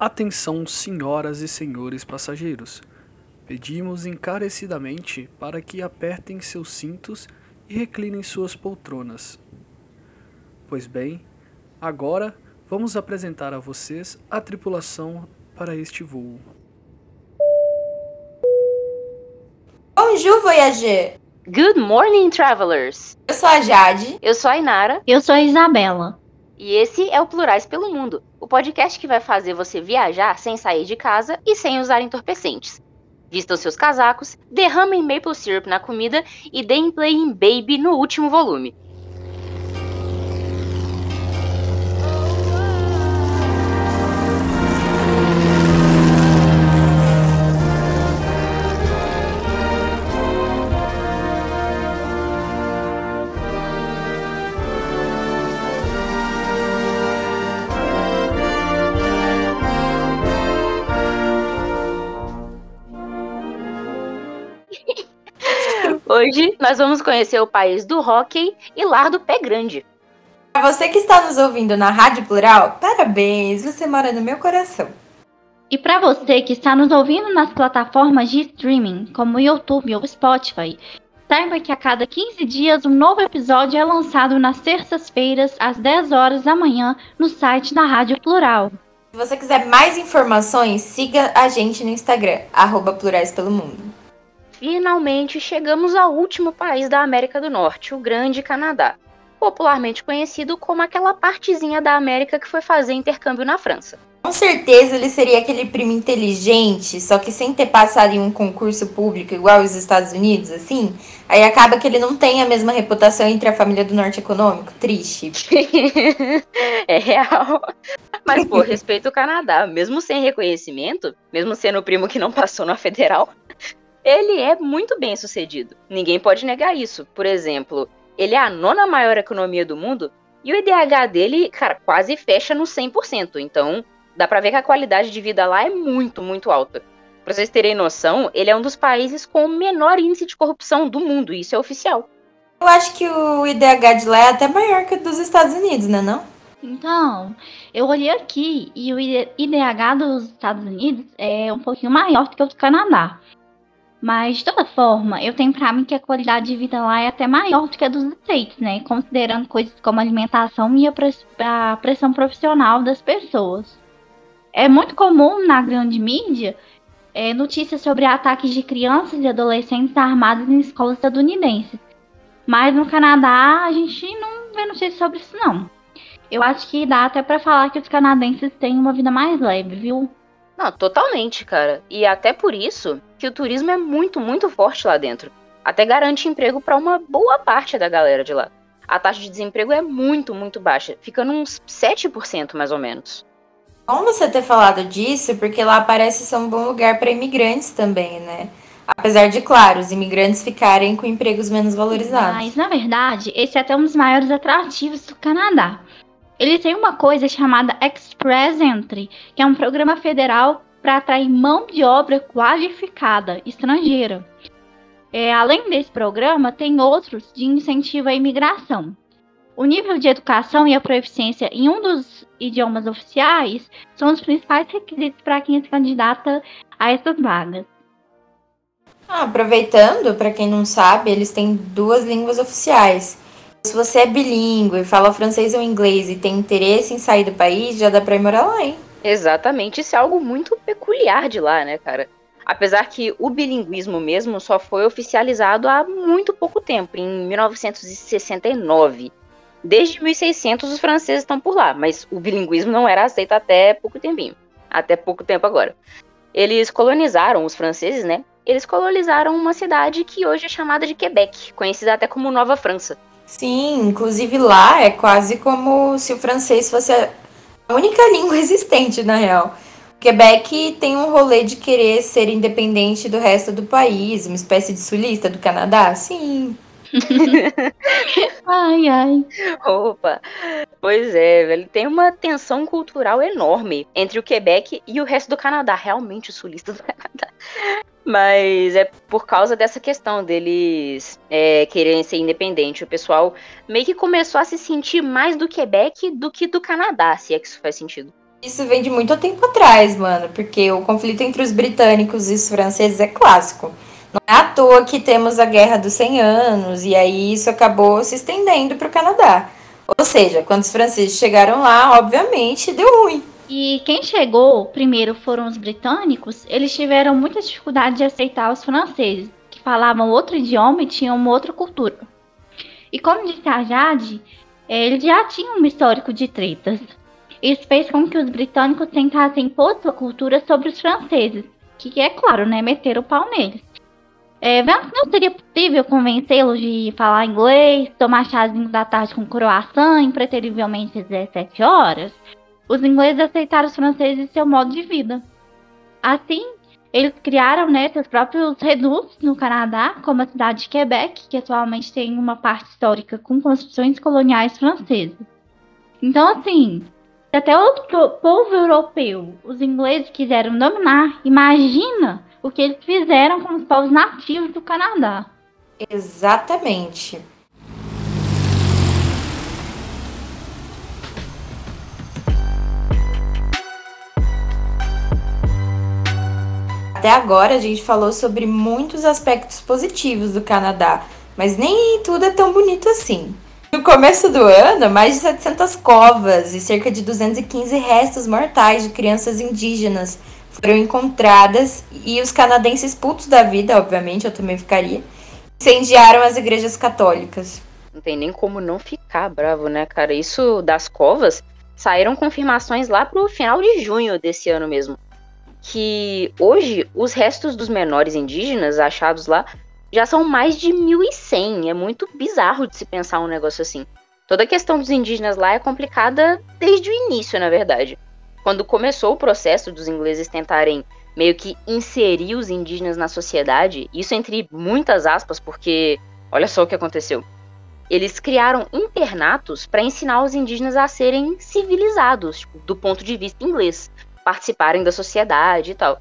Atenção, senhoras e senhores passageiros. Pedimos encarecidamente para que apertem seus cintos e reclinem suas poltronas. Pois bem, agora vamos apresentar a vocês a tripulação para este voo. Bonjour, voyager! Good morning, travelers! Eu sou a Jade. Eu sou a Inara. Eu sou a Isabela. E esse é o Plurais pelo Mundo, o podcast que vai fazer você viajar sem sair de casa e sem usar entorpecentes. Vistam seus casacos, derramem maple syrup na comida e deem play em Baby no último volume. Hoje nós vamos conhecer o país do hockey e lar do pé grande. Para você que está nos ouvindo na Rádio Plural, parabéns, você mora no meu coração. E para você que está nos ouvindo nas plataformas de streaming, como o YouTube ou Spotify, saiba que a cada 15 dias um novo episódio é lançado nas terças-feiras, às 10 horas da manhã, no site da Rádio Plural. Se você quiser mais informações, siga a gente no Instagram, arroba Plurais pelo Mundo. Finalmente chegamos ao último país da América do Norte, o Grande Canadá, popularmente conhecido como aquela partezinha da América que foi fazer intercâmbio na França. Com certeza ele seria aquele primo inteligente, só que sem ter passado em um concurso público igual os Estados Unidos, assim. Aí acaba que ele não tem a mesma reputação entre a família do norte econômico. Triste. é real. Mas, pô, respeito o Canadá. Mesmo sem reconhecimento, mesmo sendo o primo que não passou na federal, ele é muito bem sucedido. Ninguém pode negar isso. Por exemplo, ele é a nona maior economia do mundo e o IDH dele, cara, quase fecha no 100%. Então, dá pra ver que a qualidade de vida lá é muito, muito alta. Pra vocês terem noção, ele é um dos países com o menor índice de corrupção do mundo, e isso é oficial. Eu acho que o IDH de lá é até maior que o dos Estados Unidos, né não? Então, eu olhei aqui e o IDH dos Estados Unidos é um pouquinho maior do que o do Canadá. Mas, de toda forma, eu tenho pra mim que a qualidade de vida lá é até maior do que a dos States, né? Considerando coisas como alimentação e a, press a pressão profissional das pessoas. É muito comum na grande mídia é, notícias sobre ataques de crianças e adolescentes armados em escolas estadunidenses. Mas no Canadá a gente não vê notícias sobre isso, não. Eu acho que dá até para falar que os canadenses têm uma vida mais leve, viu? Não, totalmente, cara. E até por isso que o turismo é muito, muito forte lá dentro. Até garante emprego para uma boa parte da galera de lá. A taxa de desemprego é muito, muito baixa, ficando uns 7% mais ou menos. Bom você ter falado disso, porque lá parece ser um bom lugar para imigrantes também, né? Apesar de, claro, os imigrantes ficarem com empregos menos valorizados. Mas, na verdade, esse é até um dos maiores atrativos do Canadá. Ele tem uma coisa chamada Express Entry, que é um programa federal para atrair mão de obra qualificada estrangeira. É, além desse programa, tem outros de incentivo à imigração. O nível de educação e a proficiência em um dos idiomas oficiais são os principais requisitos para quem se candidata a essas vagas. Ah, aproveitando, para quem não sabe, eles têm duas línguas oficiais. Se você é bilíngue, fala francês ou inglês e tem interesse em sair do país, já dá pra ir morar lá, hein? Exatamente, isso é algo muito peculiar de lá, né, cara? Apesar que o bilinguismo mesmo só foi oficializado há muito pouco tempo, em 1969. Desde 1600 os franceses estão por lá, mas o bilinguismo não era aceito até pouco tempinho. Até pouco tempo agora. Eles colonizaram, os franceses, né? Eles colonizaram uma cidade que hoje é chamada de Quebec, conhecida até como Nova França. Sim, inclusive lá é quase como se o francês fosse a única língua existente, na real. Quebec tem um rolê de querer ser independente do resto do país, uma espécie de sulista do Canadá? Sim. ai, ai. Opa. Pois é, velho. Tem uma tensão cultural enorme entre o Quebec e o resto do Canadá. Realmente, o sulista do Canadá. Mas é por causa dessa questão deles é, quererem ser independente. O pessoal meio que começou a se sentir mais do Quebec do que do Canadá, se é que isso faz sentido. Isso vem de muito tempo atrás, mano, porque o conflito entre os britânicos e os franceses é clássico. Não é à toa que temos a Guerra dos 100 Anos, e aí isso acabou se estendendo para o Canadá. Ou seja, quando os franceses chegaram lá, obviamente deu ruim. E quem chegou primeiro foram os britânicos, eles tiveram muita dificuldade de aceitar os franceses, que falavam outro idioma e tinham uma outra cultura. E como disse a Jade, eles já tinham um histórico de tretas. Isso fez com que os britânicos tentassem impor sua cultura sobre os franceses, que é claro, né, meter o pau neles. É, não seria possível convencê-los de falar inglês, tomar chazinhos da tarde com croissant em preterivelmente 17 horas? Os ingleses aceitaram os franceses em seu modo de vida. Assim, eles criaram né, seus próprios redutos no Canadá, como a cidade de Quebec, que atualmente tem uma parte histórica com construções coloniais francesas. Então, assim, se até o povo europeu, os ingleses quiseram dominar, imagina o que eles fizeram com os povos nativos do Canadá. Exatamente. Até agora a gente falou sobre muitos aspectos positivos do Canadá, mas nem tudo é tão bonito assim. No começo do ano, mais de 700 covas e cerca de 215 restos mortais de crianças indígenas foram encontradas e os canadenses putos da vida, obviamente, eu também ficaria, incendiaram as igrejas católicas. Não tem nem como não ficar bravo, né, cara? Isso das covas saíram confirmações lá pro final de junho desse ano mesmo. Que hoje os restos dos menores indígenas achados lá já são mais de 1.100. É muito bizarro de se pensar um negócio assim. Toda a questão dos indígenas lá é complicada desde o início, na verdade quando começou o processo dos ingleses tentarem meio que inserir os indígenas na sociedade, isso entre muitas aspas, porque olha só o que aconteceu. Eles criaram internatos para ensinar os indígenas a serem civilizados, tipo, do ponto de vista inglês, participarem da sociedade e tal.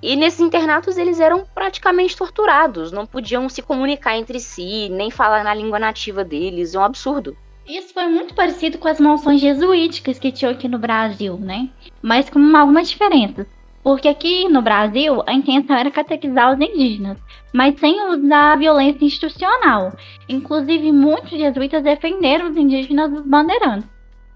E nesses internatos eles eram praticamente torturados, não podiam se comunicar entre si, nem falar na língua nativa deles, é um absurdo. Isso foi muito parecido com as mansões jesuíticas que tinham aqui no Brasil, né? Mas com algumas diferenças. Porque aqui no Brasil a intenção era catequizar os indígenas, mas sem usar a violência institucional. Inclusive, muitos jesuítas defenderam os indígenas dos bandeirantes.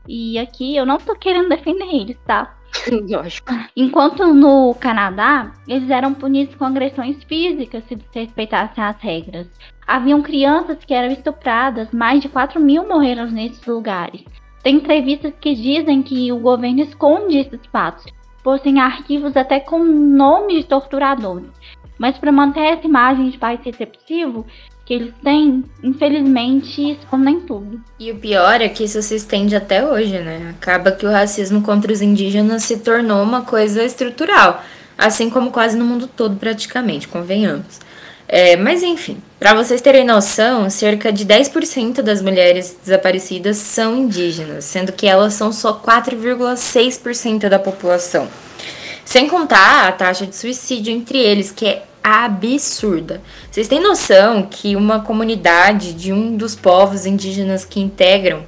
E aqui eu não tô querendo defender eles, tá? Lógico. Enquanto no Canadá, eles eram punidos com agressões físicas se respeitassem as regras. Haviam crianças que eram estupradas, mais de 4 mil morreram nesses lugares. Tem entrevistas que dizem que o governo esconde esses fatos, possuem arquivos até com nomes de torturadores. Mas para manter essa imagem de país receptivo que eles têm, infelizmente escondem tudo. E o pior é que isso se estende até hoje, né? Acaba que o racismo contra os indígenas se tornou uma coisa estrutural, assim como quase no mundo todo praticamente, convenhamos. É, mas enfim, para vocês terem noção, cerca de 10% das mulheres desaparecidas são indígenas, sendo que elas são só 4,6% da população. Sem contar a taxa de suicídio entre eles, que é absurda. Vocês têm noção que uma comunidade de um dos povos indígenas que integram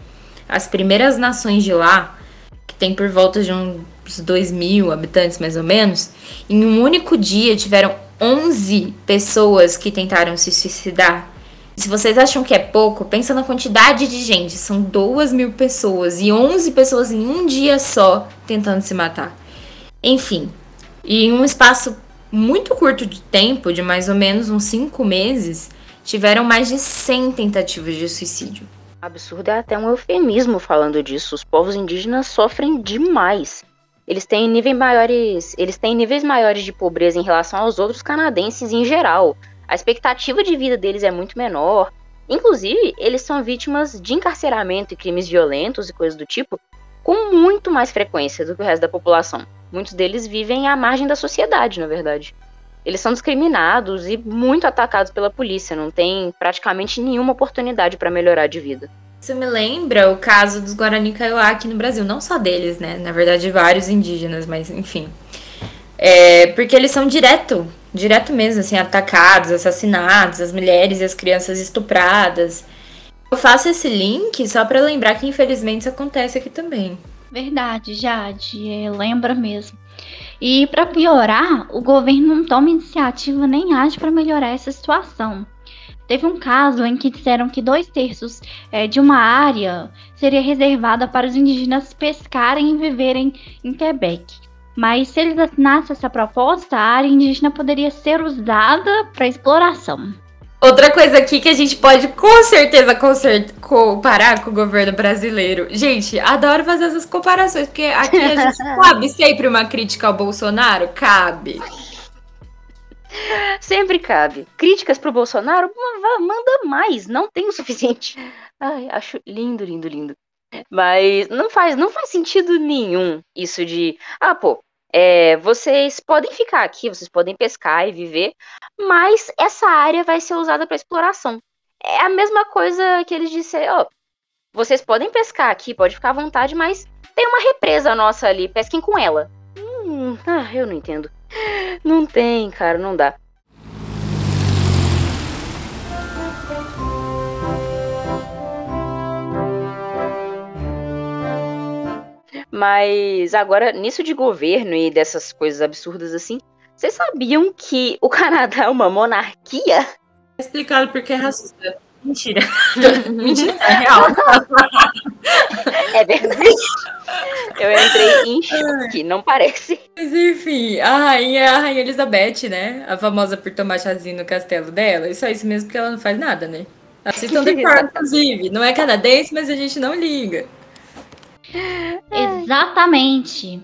as primeiras nações de lá, que tem por volta de uns 2 mil habitantes mais ou menos, em um único dia tiveram 11 pessoas que tentaram se suicidar. Se vocês acham que é pouco, pensa na quantidade de gente. São 2 mil pessoas e 11 pessoas em um dia só tentando se matar. Enfim, e em um espaço muito curto de tempo, de mais ou menos uns 5 meses, tiveram mais de 100 tentativas de suicídio. Absurdo é até um eufemismo falando disso. Os povos indígenas sofrem demais eles têm níveis maiores, eles têm níveis maiores de pobreza em relação aos outros canadenses em geral. A expectativa de vida deles é muito menor. Inclusive, eles são vítimas de encarceramento e crimes violentos e coisas do tipo com muito mais frequência do que o resto da população. Muitos deles vivem à margem da sociedade, na verdade. Eles são discriminados e muito atacados pela polícia, não tem praticamente nenhuma oportunidade para melhorar de vida. Isso me lembra o caso dos Guarani Kaiowá aqui no Brasil. Não só deles, né? Na verdade, vários indígenas, mas enfim. É, porque eles são direto, direto mesmo, assim, atacados, assassinados, as mulheres e as crianças estupradas. Eu faço esse link só para lembrar que infelizmente isso acontece aqui também. Verdade, Jade, é, lembra mesmo. E para piorar, o governo não toma iniciativa nem age para melhorar essa situação. Teve um caso em que disseram que dois terços é, de uma área seria reservada para os indígenas pescarem e viverem em Quebec. Mas se eles assinassem essa proposta, a área indígena poderia ser usada para exploração. Outra coisa aqui que a gente pode com certeza comparar com o governo brasileiro. Gente, adoro fazer essas comparações, porque aqui a gente cabe sempre uma crítica ao Bolsonaro? Cabe. Sempre cabe. Críticas pro Bolsonaro? Manda mais, não tem o suficiente. Ai, acho lindo, lindo, lindo. Mas não faz, não faz sentido nenhum isso de, ah, pô, é, vocês podem ficar aqui, vocês podem pescar e viver, mas essa área vai ser usada para exploração. É a mesma coisa que eles disseram, ó, vocês podem pescar aqui, pode ficar à vontade, mas tem uma represa nossa ali, pesquem com ela. Hum, ah, eu não entendo. Não tem, cara, não dá. Mas agora, nisso de governo e dessas coisas absurdas assim, vocês sabiam que o Canadá é uma monarquia? É explicado porque é racista. Mentira. Mentira, é real. É verdade. Eu entrei em choque, não parece. Mas enfim, a rainha, a rainha Elizabeth, né? A famosa por tomar chazinho no castelo dela. E só isso mesmo porque ela não faz nada, né? Assistam The Crown, inclusive. Não é canadense, mas a gente não liga. Exatamente.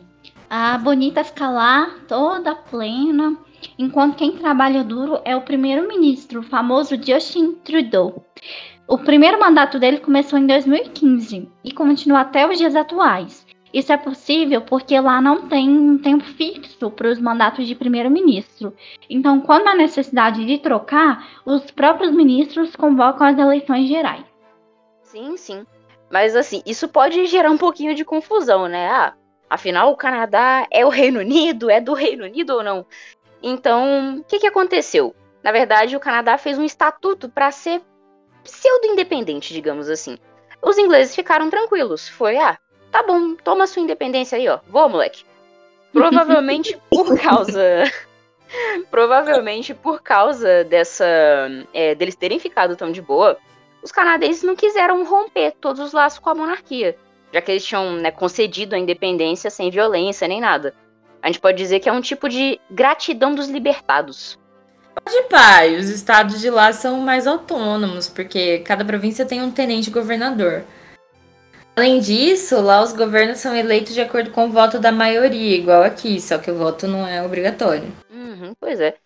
A bonita fica lá, toda plena, enquanto quem trabalha duro é o primeiro-ministro, o famoso Justin Trudeau. O primeiro mandato dele começou em 2015 e continua até os dias atuais. Isso é possível porque lá não tem um tempo fixo para os mandatos de primeiro-ministro. Então, quando há necessidade de trocar, os próprios ministros convocam as eleições gerais. Sim, sim. Mas assim, isso pode gerar um pouquinho de confusão, né? Ah, afinal, o Canadá é o Reino Unido? É do Reino Unido ou não? Então, o que, que aconteceu? Na verdade, o Canadá fez um estatuto para ser pseudo-independente, digamos assim. Os ingleses ficaram tranquilos. Foi, ah, tá bom, toma sua independência aí, ó. Vou, moleque. Provavelmente por causa. provavelmente por causa dessa. É, deles terem ficado tão de boa, os canadenses não quiseram romper todos os laços com a monarquia, já que eles tinham né, concedido a independência sem violência nem nada. A gente pode dizer que é um tipo de gratidão dos libertados. Pode pai, os estados de lá são mais autônomos, porque cada província tem um tenente governador. Além disso, lá os governos são eleitos de acordo com o voto da maioria, igual aqui, só que o voto não é obrigatório. Uhum, pois é.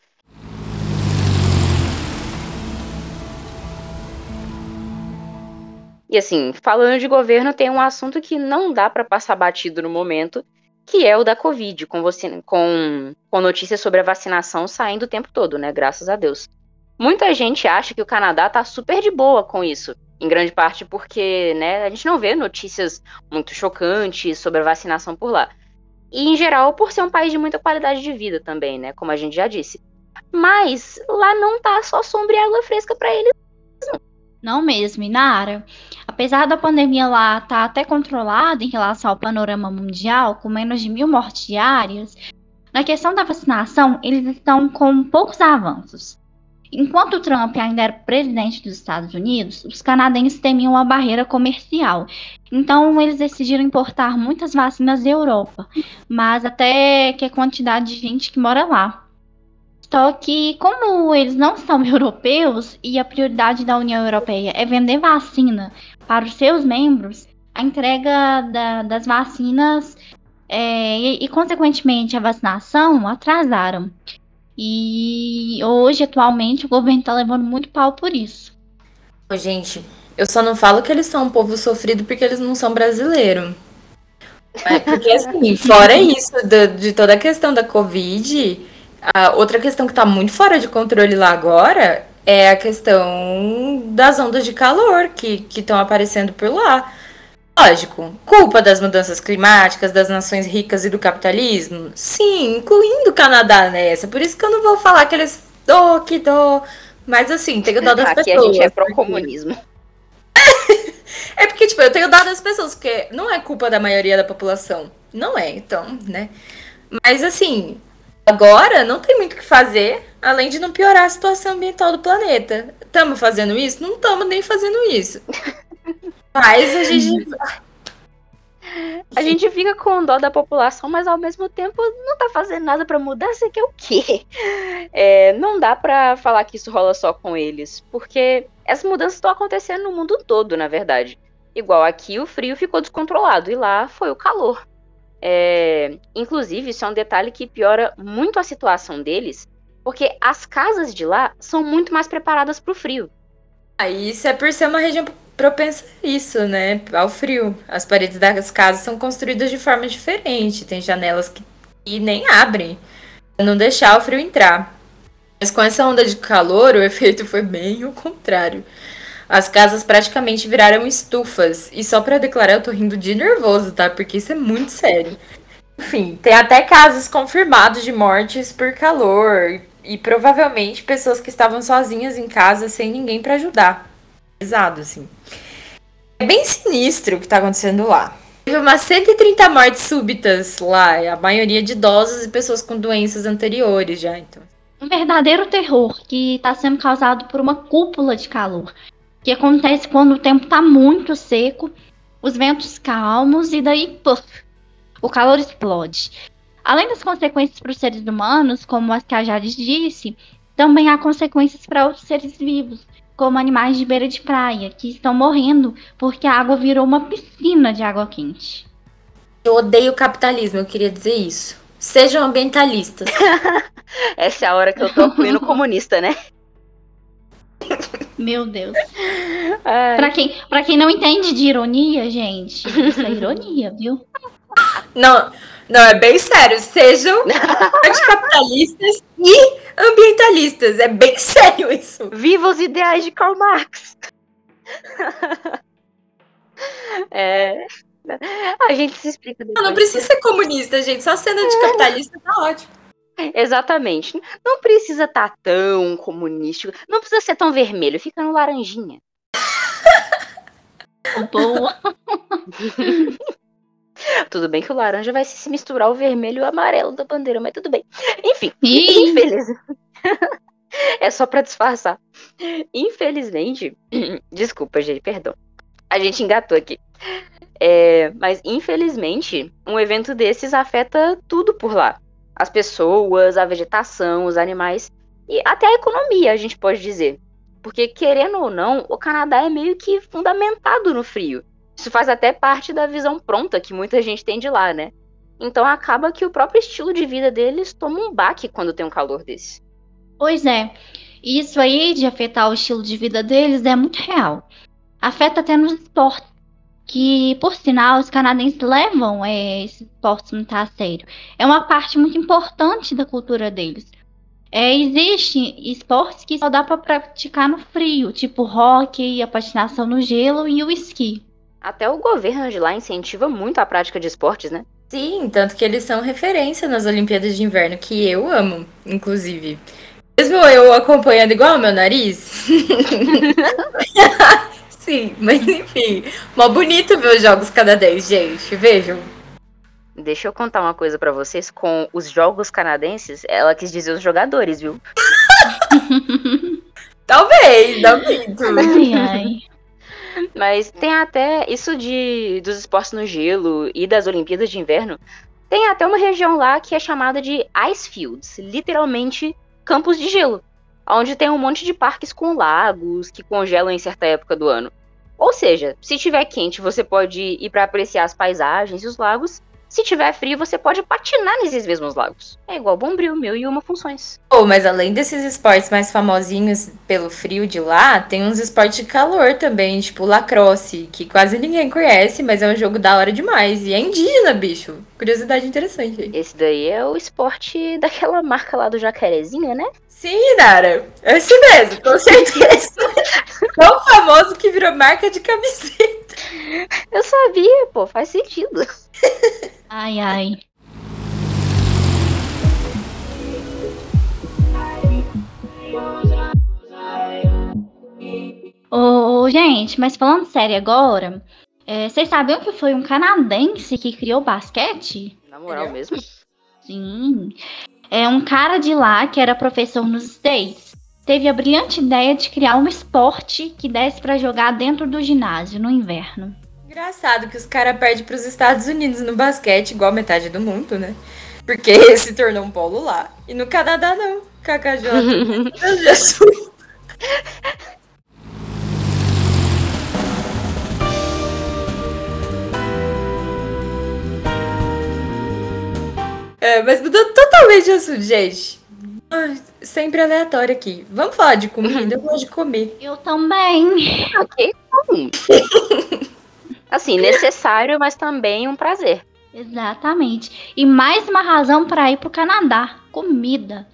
E assim, falando de governo, tem um assunto que não dá para passar batido no momento, que é o da Covid, com, você, com, com notícias sobre a vacinação saindo o tempo todo, né? Graças a Deus. Muita gente acha que o Canadá tá super de boa com isso, em grande parte porque, né, a gente não vê notícias muito chocantes sobre a vacinação por lá. E em geral, por ser um país de muita qualidade de vida também, né, como a gente já disse. Mas lá não tá só sombra e água fresca para eles. Não. Mesmo, Inara. Apesar da pandemia lá estar tá até controlada em relação ao panorama mundial, com menos de mil mortes diárias, na questão da vacinação, eles estão com poucos avanços. Enquanto Trump ainda era presidente dos Estados Unidos, os canadenses temiam a barreira comercial. Então, eles decidiram importar muitas vacinas da Europa, mas até que a quantidade de gente que mora lá. Só que, como eles não são europeus e a prioridade da União Europeia é vender vacina para os seus membros, a entrega da, das vacinas é, e, e, consequentemente, a vacinação atrasaram. E hoje, atualmente, o governo está levando muito pau por isso. Gente, eu só não falo que eles são um povo sofrido porque eles não são brasileiros. É porque, assim, fora isso, de, de toda a questão da Covid, a outra questão que está muito fora de controle lá agora é a questão das ondas de calor que estão aparecendo por lá. Lógico, culpa das mudanças climáticas, das nações ricas e do capitalismo? Sim, incluindo o Canadá nessa. Por isso que eu não vou falar que eles dó, que dó. Mas assim, tem dó das Aqui pessoas. Aqui a gente é pró-comunismo. É porque, tipo, eu tenho dado às pessoas, porque não é culpa da maioria da população. Não é, então, né? Mas assim, agora não tem muito o que fazer, além de não piorar a situação ambiental do planeta. Estamos fazendo isso? Não estamos nem fazendo isso. Mas a gente. A gente fica com dó da população, mas ao mesmo tempo não tá fazendo nada para mudar. Você quer o quê? É, não dá para falar que isso rola só com eles, porque essas mudanças estão acontecendo no mundo todo, na verdade. Igual aqui, o frio ficou descontrolado e lá foi o calor. É, inclusive, isso é um detalhe que piora muito a situação deles, porque as casas de lá são muito mais preparadas para o frio. Ah, isso é por ser uma região propensa a isso, né? Ao frio. As paredes das casas são construídas de forma diferente. Tem janelas que, que nem abrem não deixar o frio entrar. Mas com essa onda de calor, o efeito foi bem o contrário. As casas praticamente viraram estufas. E só para declarar, eu tô rindo de nervoso, tá? Porque isso é muito sério. Enfim, tem até casos confirmados de mortes por calor. E provavelmente pessoas que estavam sozinhas em casa sem ninguém para ajudar. Pesado, assim. É bem sinistro o que tá acontecendo lá. Teve umas 130 mortes súbitas lá, a maioria de idosos e pessoas com doenças anteriores já, então. Um verdadeiro terror que está sendo causado por uma cúpula de calor que acontece quando o tempo está muito seco, os ventos calmos e daí, puff, o calor explode. Além das consequências para os seres humanos, como as que a Jade disse, também há consequências para outros seres vivos, como animais de beira de praia, que estão morrendo porque a água virou uma piscina de água quente. Eu odeio o capitalismo, eu queria dizer isso. Sejam ambientalistas. Essa é a hora que eu tô incluindo comunista, né? Meu Deus. Pra quem, pra quem não entende de ironia, gente, isso é ironia, viu? Não, não, é bem sério. Sejam capitalistas e ambientalistas. É bem sério isso. Viva os ideais de Karl Marx. é. A gente se explica. Não, não precisa ser comunista, gente. Só sendo anticapitalista tá ótimo. Exatamente. Não precisa estar tá tão comunístico. Não precisa ser tão vermelho. Fica no laranjinha. Boa. tudo bem que o laranja vai se misturar o vermelho e o amarelo da bandeira, mas tudo bem. Enfim, infelizmente. é só para disfarçar. Infelizmente, desculpa, gente, perdão. A gente engatou aqui. É, mas infelizmente, um evento desses afeta tudo por lá as pessoas, a vegetação, os animais e até a economia, a gente pode dizer. Porque, querendo ou não, o Canadá é meio que fundamentado no frio. Isso faz até parte da visão pronta que muita gente tem de lá, né? Então acaba que o próprio estilo de vida deles toma um baque quando tem um calor desse. Pois é. Isso aí de afetar o estilo de vida deles é muito real. Afeta até nos esportes que, por sinal, os canadenses levam é, esses esportes muito a sério. É uma parte muito importante da cultura deles. É, Existem esportes que só dá para praticar no frio, tipo hockey, a patinação no gelo e o esqui. Até o governo de lá incentiva muito a prática de esportes, né? Sim, tanto que eles são referência nas Olimpíadas de Inverno, que eu amo, inclusive. Mesmo eu acompanhando igual meu nariz. Sim, mas enfim. Mó bonito ver os jogos canadenses, gente. Vejam. Deixa eu contar uma coisa para vocês. Com os jogos canadenses, ela quis dizer os jogadores, viu? talvez, não minto. Ai, ai. Mas tem até isso de dos esportes no gelo e das Olimpíadas de Inverno. Tem até uma região lá que é chamada de Ice Fields, literalmente campos de gelo onde tem um monte de parques com lagos que congelam em certa época do ano. Ou seja, se tiver quente, você pode ir para apreciar as paisagens e os lagos. Se tiver frio, você pode patinar nesses mesmos lagos. É igual Bombril, mil e uma funções. Oh, mas além desses esportes mais famosinhos pelo frio de lá, tem uns esportes de calor também, tipo lacrosse, que quase ninguém conhece, mas é um jogo da hora demais. E é indígena, bicho. Curiosidade interessante. Esse daí é o esporte daquela marca lá do Jacarezinho, né? Sim, Nara. Esse mesmo, com certeza. Tão famoso que virou marca de camiseta. Eu sabia, pô, faz sentido. Ai, ai. Ô, gente, mas falando sério agora, é, vocês sabiam que foi um canadense que criou o basquete? Na moral mesmo. Sim. É um cara de lá que era professor nos States. Teve a brilhante ideia de criar um esporte que desse pra jogar dentro do ginásio no inverno. Engraçado que os caras perdem pros Estados Unidos no basquete, igual metade do mundo, né? Porque se tornou um polo lá. E no Canadá não. KKJ. Meu Jesus. É, mas mudou totalmente de assunto, gente. Ai, sempre aleatório aqui. Vamos falar de comida? Eu gosto de comer. Eu também. Ok, comum. Assim, necessário, mas também um prazer. Exatamente. E mais uma razão para ir pro Canadá: comida.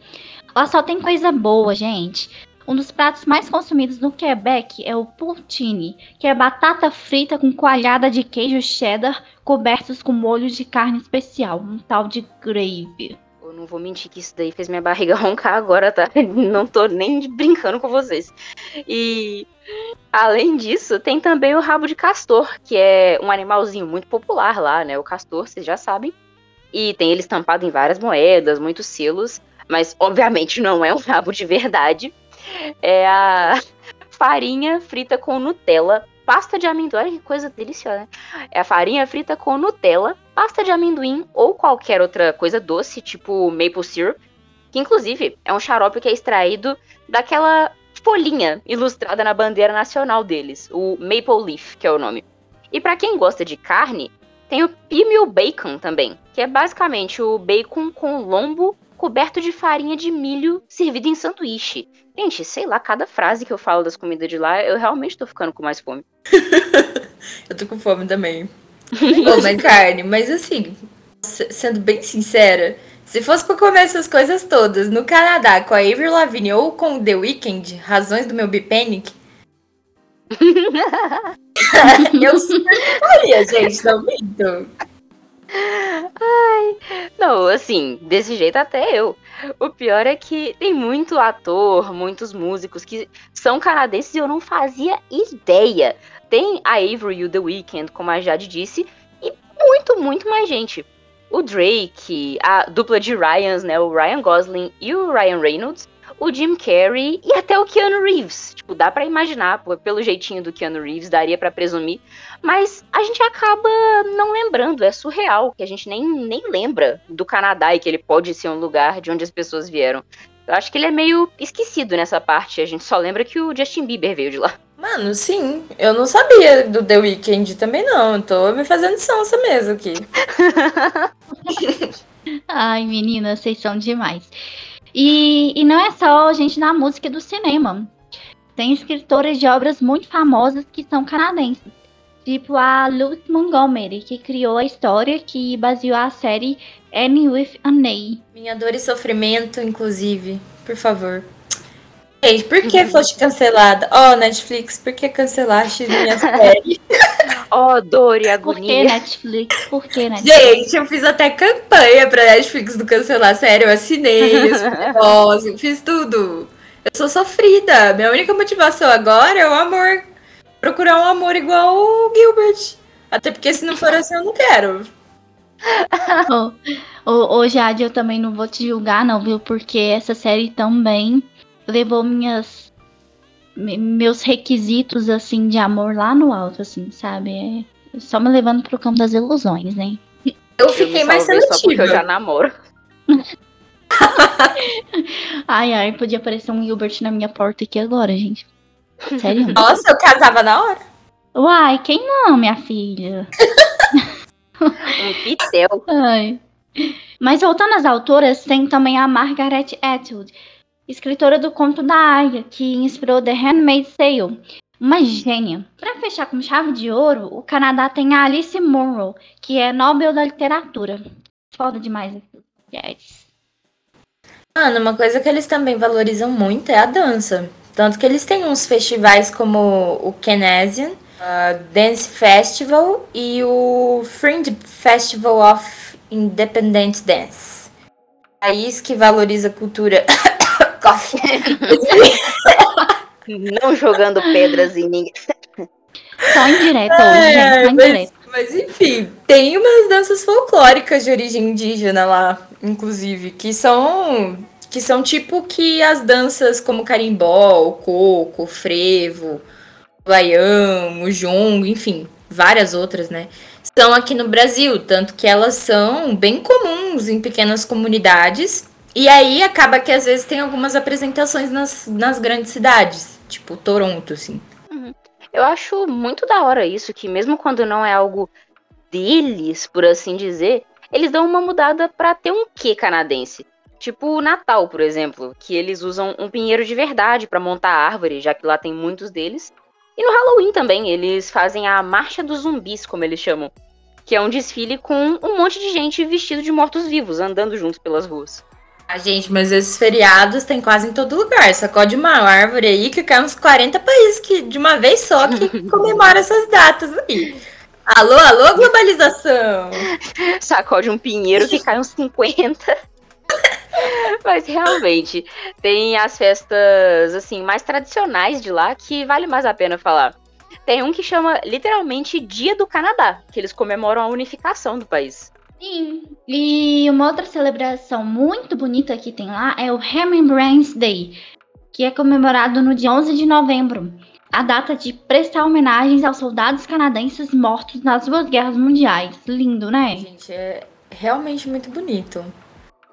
Lá só tem coisa boa, gente. Um dos pratos mais consumidos no Quebec é o poutine, que é batata frita com coalhada de queijo cheddar cobertos com molho de carne especial, um tal de gravy. Eu não vou mentir que isso daí fez minha barriga roncar agora, tá? Não tô nem brincando com vocês. E além disso, tem também o rabo de castor, que é um animalzinho muito popular lá, né? O castor, vocês já sabem. E tem ele estampado em várias moedas, muitos selos, mas obviamente não é um rabo de verdade. É a farinha frita com Nutella, pasta de amendoim, que coisa deliciosa, né? É a farinha frita com Nutella, pasta de amendoim ou qualquer outra coisa doce, tipo maple syrup, que inclusive é um xarope que é extraído daquela folhinha ilustrada na bandeira nacional deles, o maple leaf, que é o nome. E para quem gosta de carne, tem o pimil bacon também, que é basicamente o bacon com lombo coberto de farinha de milho servido em sanduíche. Gente, sei lá, cada frase que eu falo das comidas de lá, eu realmente tô ficando com mais fome. eu tô com fome também. Mas carne, mas assim, sendo bem sincera, se fosse pra comer essas coisas todas no Canadá com a Avril Lavigne ou com The Weeknd, razões do meu Bipanic, eu super faria, gente, não minto. Ai, não, assim, desse jeito até eu. O pior é que tem muito ator, muitos músicos que são canadenses e eu não fazia ideia. Tem a Avery e o The Weeknd, como a Jade disse, e muito, muito mais gente. O Drake, a dupla de Ryans, né, o Ryan Gosling e o Ryan Reynolds, o Jim Carrey e até o Keanu Reeves. Tipo, dá para imaginar, pelo jeitinho do Keanu Reeves, daria para presumir. Mas a gente acaba não lembrando, é surreal, que a gente nem, nem lembra do Canadá e que ele pode ser um lugar de onde as pessoas vieram. Eu acho que ele é meio esquecido nessa parte, a gente só lembra que o Justin Bieber veio de lá. Mano, sim. Eu não sabia do The Weeknd também, não. Tô me fazendo sonsa mesmo aqui. Ai, menina, vocês são demais. E, e não é só gente na música e do cinema. Tem escritoras de obras muito famosas que são canadenses. Tipo a Lucy Montgomery, que criou a história que baseou a série Annie with an A. Minha dor e sofrimento, inclusive. Por favor. Gente, por que uhum. foste cancelada? Ó, oh, Netflix, por que cancelaste minha série? Ó, oh, dor e agonia. Por que Netflix? Por que Netflix? Gente, eu fiz até campanha pra Netflix do cancelar sério. Eu assinei, eu fiz tudo. Eu sou sofrida. Minha única motivação agora é o amor. Procurar um amor igual o Gilbert. Até porque se não for assim, eu não quero. Ô, oh, oh, Jade, eu também não vou te julgar, não, viu? Porque essa série também levou minhas meus requisitos assim de amor lá no alto, assim, sabe? É só me levando pro campo das ilusões, né? Eu fiquei eu mais seletiva. Só porque eu já namoro. ai, ai, podia aparecer um Gilbert na minha porta aqui agora, gente. Sério? Nossa, eu casava na hora. Uai, quem não, minha filha? um pitel. Ai. Mas voltando às autoras, tem também a Margaret Atwood, escritora do Conto da Águia, que inspirou The Handmaid's Tale. Uma gênia. Para fechar com chave de ouro, o Canadá tem a Alice Munro, que é Nobel da Literatura. Foda demais. Yes. Mano, uma coisa que eles também valorizam muito é a dança. Tanto que eles têm uns festivais como o Canadian uh, Dance Festival e o Fringe Festival of Independent Dance. País que valoriza a cultura Não jogando pedras em ninguém. Só indireta hoje, gente, só mas, mas enfim, tem umas danças folclóricas de origem indígena lá, inclusive, que são que são tipo que as danças como carimbó, o coco, o frevo, o baião, o jongo, enfim, várias outras, né? Estão aqui no Brasil, tanto que elas são bem comuns em pequenas comunidades. E aí acaba que às vezes tem algumas apresentações nas, nas grandes cidades, tipo Toronto, assim. Eu acho muito da hora isso, que mesmo quando não é algo deles, por assim dizer, eles dão uma mudada pra ter um quê canadense. Tipo o Natal, por exemplo, que eles usam um pinheiro de verdade pra montar a árvore, já que lá tem muitos deles. E no Halloween também, eles fazem a Marcha dos Zumbis, como eles chamam, que é um desfile com um monte de gente vestido de mortos-vivos andando juntos pelas ruas. Ah, gente, mas esses feriados tem quase em todo lugar. Sacode uma árvore aí que cai uns 40 países que, de uma vez só que comemora essas datas aí. Alô, alô, globalização! Sacode um pinheiro que cai uns 50. Mas realmente, tem as festas assim mais tradicionais de lá que vale mais a pena falar. Tem um que chama literalmente Dia do Canadá, que eles comemoram a unificação do país. Sim. E uma outra celebração muito bonita que tem lá é o Remembrance Day, que é comemorado no dia 11 de novembro. A data de prestar homenagens aos soldados canadenses mortos nas duas guerras mundiais. Lindo, né? Gente, é realmente muito bonito.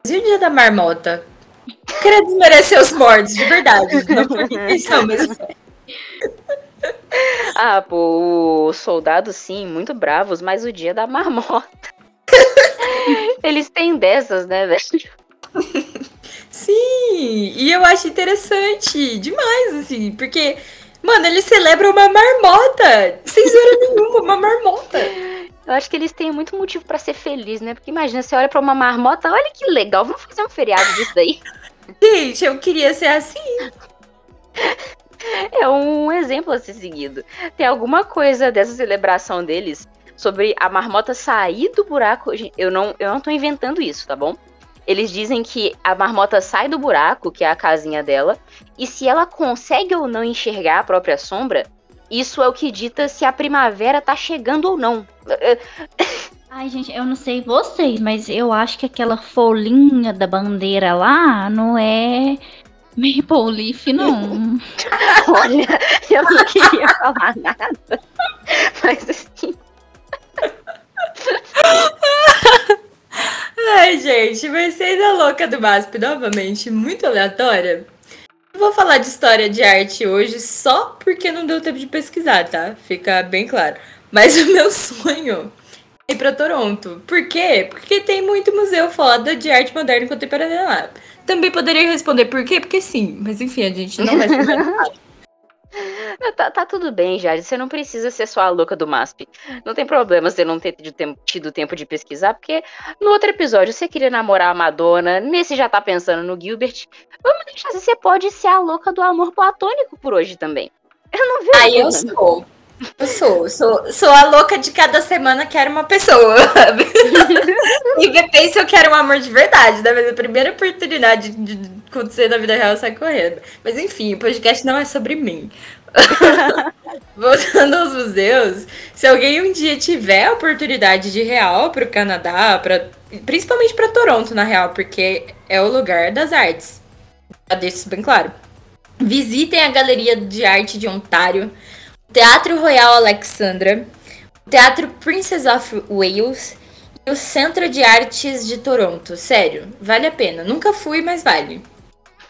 E o dia da marmota? Queria desmerecer os mortos, de verdade. Não foi intenção, mas Ah, pô, os soldados sim, muito bravos, mas o dia da marmota. Eles têm dessas, né, velho? Sim, e eu acho interessante demais, assim, porque, mano, eles celebram uma marmota, sem zoeira nenhuma, uma marmota. Eu acho que eles têm muito motivo pra ser feliz, né? Porque imagina, você olha pra uma marmota, olha que legal, vamos fazer um feriado disso daí. Gente, eu queria ser assim. É um exemplo a ser seguido. Tem alguma coisa dessa celebração deles sobre a marmota sair do buraco. Eu não, eu não tô inventando isso, tá bom? Eles dizem que a marmota sai do buraco, que é a casinha dela, e se ela consegue ou não enxergar a própria sombra, isso é o que dita se a primavera tá chegando ou não. Ai, gente, eu não sei vocês, mas eu acho que aquela folhinha da bandeira lá não é Maple Leaf, não. Olha, eu não queria falar nada, mas assim. Ai, gente, vocês é louca do MASP novamente, muito aleatória. Eu vou falar de história de arte hoje só porque não deu tempo de pesquisar, tá? Fica bem claro. Mas o meu sonho é ir pra Toronto. Por quê? Porque tem muito museu foda de arte moderna e contemporânea lá. Também poderia responder por quê? Porque sim. Mas enfim, a gente não vai Não, Tá, tá tudo bem, Jade. Você não precisa ser só a louca do MASP. Não tem problema você não ter tido tempo, de pesquisar, porque no outro episódio você queria namorar a Madonna, nesse já tá pensando no Gilbert. Vamos deixar se você pode ser a louca do amor platônico por hoje também. Eu não vejo. Aí eu sou. Eu sou, sou, sou a louca de cada semana quero uma pessoa. e se eu quero um amor de verdade, da minha primeira oportunidade de acontecer na vida real, eu saio correndo. Mas enfim, o podcast não é sobre mim. Voltando aos museus, se alguém um dia tiver a oportunidade de ir real para o Canadá, pra, principalmente para Toronto, na real, porque é o lugar das artes. Já deixo isso bem claro. Visitem a Galeria de Arte de Ontário, o Teatro Royal Alexandra, o Teatro Princess of Wales e o Centro de Artes de Toronto. Sério, vale a pena. Nunca fui, mas vale.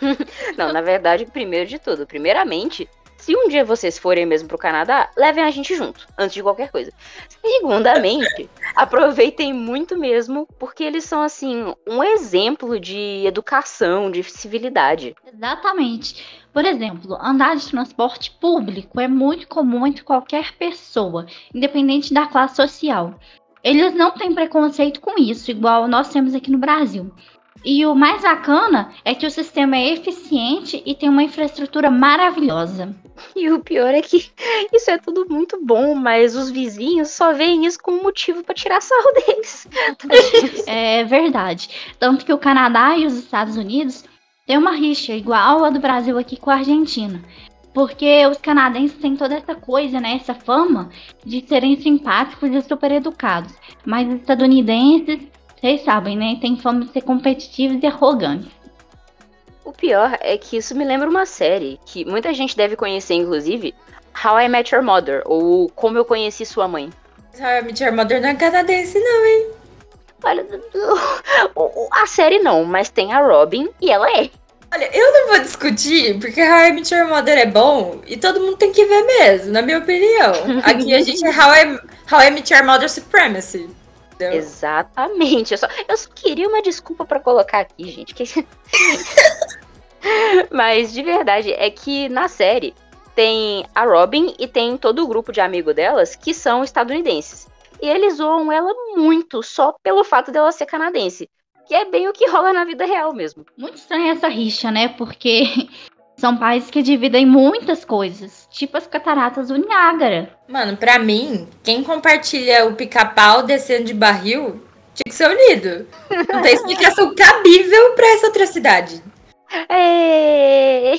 Não, na verdade, primeiro de tudo, primeiramente, se um dia vocês forem mesmo pro Canadá, levem a gente junto, antes de qualquer coisa. Segundamente, aproveitem muito mesmo, porque eles são, assim, um exemplo de educação, de civilidade. Exatamente. Por exemplo, andar de transporte público é muito comum entre qualquer pessoa, independente da classe social. Eles não têm preconceito com isso, igual nós temos aqui no Brasil. E o mais bacana é que o sistema é eficiente e tem uma infraestrutura maravilhosa. E o pior é que isso é tudo muito bom, mas os vizinhos só veem isso como motivo pra tirar sarro deles. É verdade. Tanto que o Canadá e os Estados Unidos têm uma rixa igual a do Brasil aqui com a Argentina. Porque os canadenses têm toda essa coisa, né? Essa fama de serem simpáticos e super educados. Mas os estadunidenses, vocês sabem, né? Tem fama de ser competitivos e arrogantes. O pior é que isso me lembra uma série que muita gente deve conhecer, inclusive, How I Met Your Mother, ou Como Eu Conheci Sua Mãe. How I Met Your Mother não é canadense, não, hein? Olha, a série não, mas tem a Robin e ela é. Olha, eu não vou discutir, porque How I Met Your Mother é bom e todo mundo tem que ver mesmo, na minha opinião. Aqui a gente é How I, How I Met Your Mother Supremacy. Entendeu? Exatamente. Eu só, eu só queria uma desculpa para colocar aqui, gente. Que... Mas de verdade, é que na série tem a Robin e tem todo o grupo de amigos delas que são estadunidenses. E eles zoam ela muito só pelo fato dela ser canadense. Que é bem o que rola na vida real mesmo. Muito estranha essa rixa, né? Porque são países que dividem muitas coisas, tipo as cataratas do Niágara. Mano, pra mim, quem compartilha o pica-pau descendo de barril tinha que ser unido. Não tem explicação cabível pra essa atrocidade. É...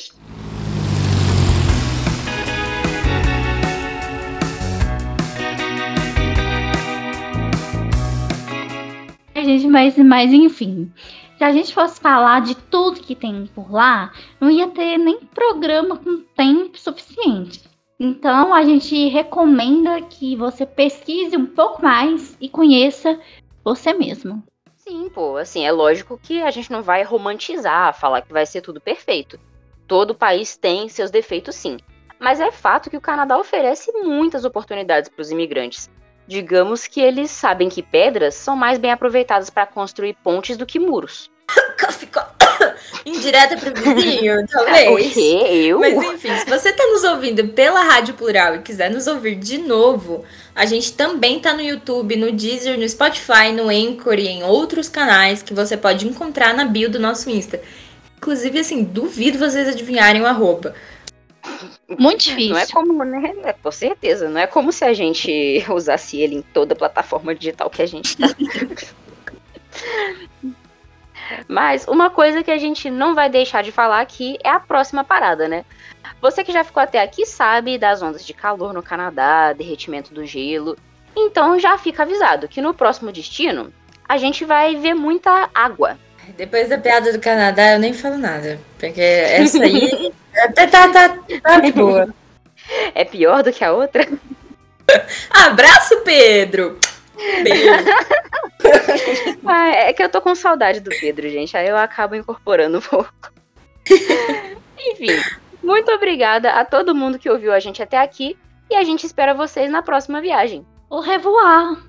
gente, mas, mas enfim. Se a gente fosse falar de tudo que tem por lá, não ia ter nem programa com tempo suficiente. Então a gente recomenda que você pesquise um pouco mais e conheça você mesmo. Sim, pô, assim, é lógico que a gente não vai romantizar, falar que vai ser tudo perfeito. Todo país tem seus defeitos, sim. Mas é fato que o Canadá oferece muitas oportunidades para os imigrantes digamos que eles sabem que pedras são mais bem aproveitadas para construir pontes do que muros. Ficou indireta pro vizinho, talvez. O quê? Eu? Mas enfim, se você tá nos ouvindo pela Rádio Plural e quiser nos ouvir de novo, a gente também tá no YouTube, no Deezer, no Spotify, no Anchor e em outros canais que você pode encontrar na bio do nosso Insta. Inclusive, assim, duvido vocês adivinharem o arroba. Muito difícil. Não é como, né? É, com certeza. Não é como se a gente usasse ele em toda plataforma digital que a gente tá. Mas uma coisa que a gente não vai deixar de falar aqui é a próxima parada, né? Você que já ficou até aqui sabe das ondas de calor no Canadá, derretimento do gelo. Então já fica avisado que no próximo destino a gente vai ver muita água. Depois da piada do Canadá eu nem falo nada, porque essa aí Tá, tá, tá, tá boa. É pior do que a outra? Abraço, Pedro! ah, é que eu tô com saudade do Pedro, gente. Aí eu acabo incorporando um pouco. Enfim, muito obrigada a todo mundo que ouviu a gente até aqui. E a gente espera vocês na próxima viagem. O revoar!